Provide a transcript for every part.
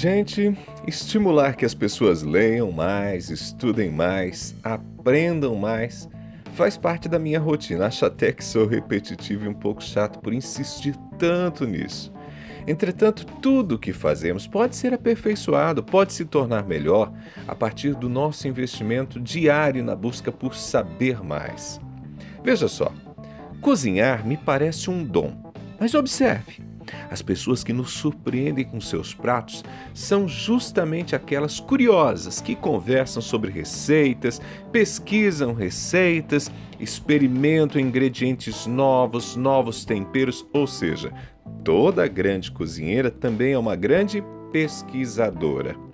Gente, estimular que as pessoas leiam mais, estudem mais, aprendam mais, faz parte da minha rotina. Acho até que sou repetitivo e um pouco chato por insistir tanto nisso. Entretanto, tudo o que fazemos pode ser aperfeiçoado, pode se tornar melhor a partir do nosso investimento diário na busca por saber mais. Veja só, cozinhar me parece um dom, mas observe. As pessoas que nos surpreendem com seus pratos são justamente aquelas curiosas que conversam sobre receitas, pesquisam receitas, experimentam ingredientes novos, novos temperos, ou seja, toda grande cozinheira também é uma grande pesquisadora.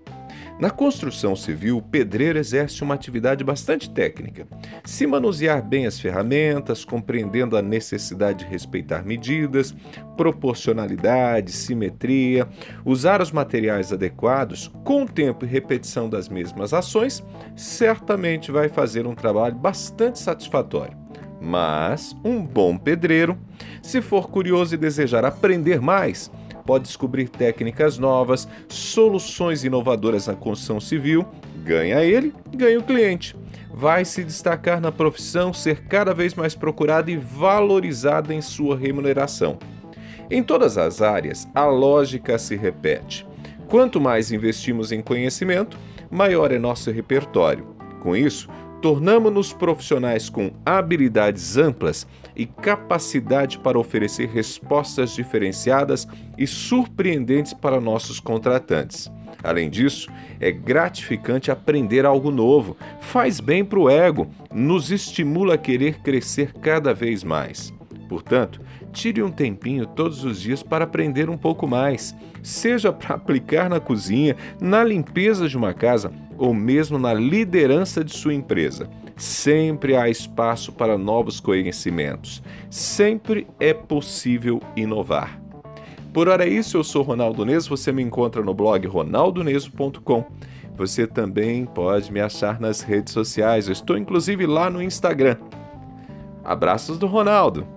Na construção civil, o pedreiro exerce uma atividade bastante técnica. Se manusear bem as ferramentas, compreendendo a necessidade de respeitar medidas, proporcionalidade, simetria, usar os materiais adequados, com tempo e repetição das mesmas ações, certamente vai fazer um trabalho bastante satisfatório. Mas um bom pedreiro, se for curioso e desejar aprender mais, pode descobrir técnicas novas, soluções inovadoras na construção civil, ganha ele, ganha o cliente. Vai se destacar na profissão, ser cada vez mais procurado e valorizado em sua remuneração. Em todas as áreas, a lógica se repete. Quanto mais investimos em conhecimento, maior é nosso repertório. Com isso, tornamos-nos profissionais com habilidades amplas e capacidade para oferecer respostas diferenciadas e surpreendentes para nossos contratantes. Além disso, é gratificante aprender algo novo, faz bem para o ego, nos estimula a querer crescer cada vez mais. Portanto, tire um tempinho todos os dias para aprender um pouco mais, seja para aplicar na cozinha, na limpeza de uma casa ou mesmo na liderança de sua empresa. Sempre há espaço para novos conhecimentos. Sempre é possível inovar. Por hora é isso, eu sou Ronaldo Neso, você me encontra no blog ronaldoneso.com. Você também pode me achar nas redes sociais, eu estou inclusive lá no Instagram. Abraços do Ronaldo!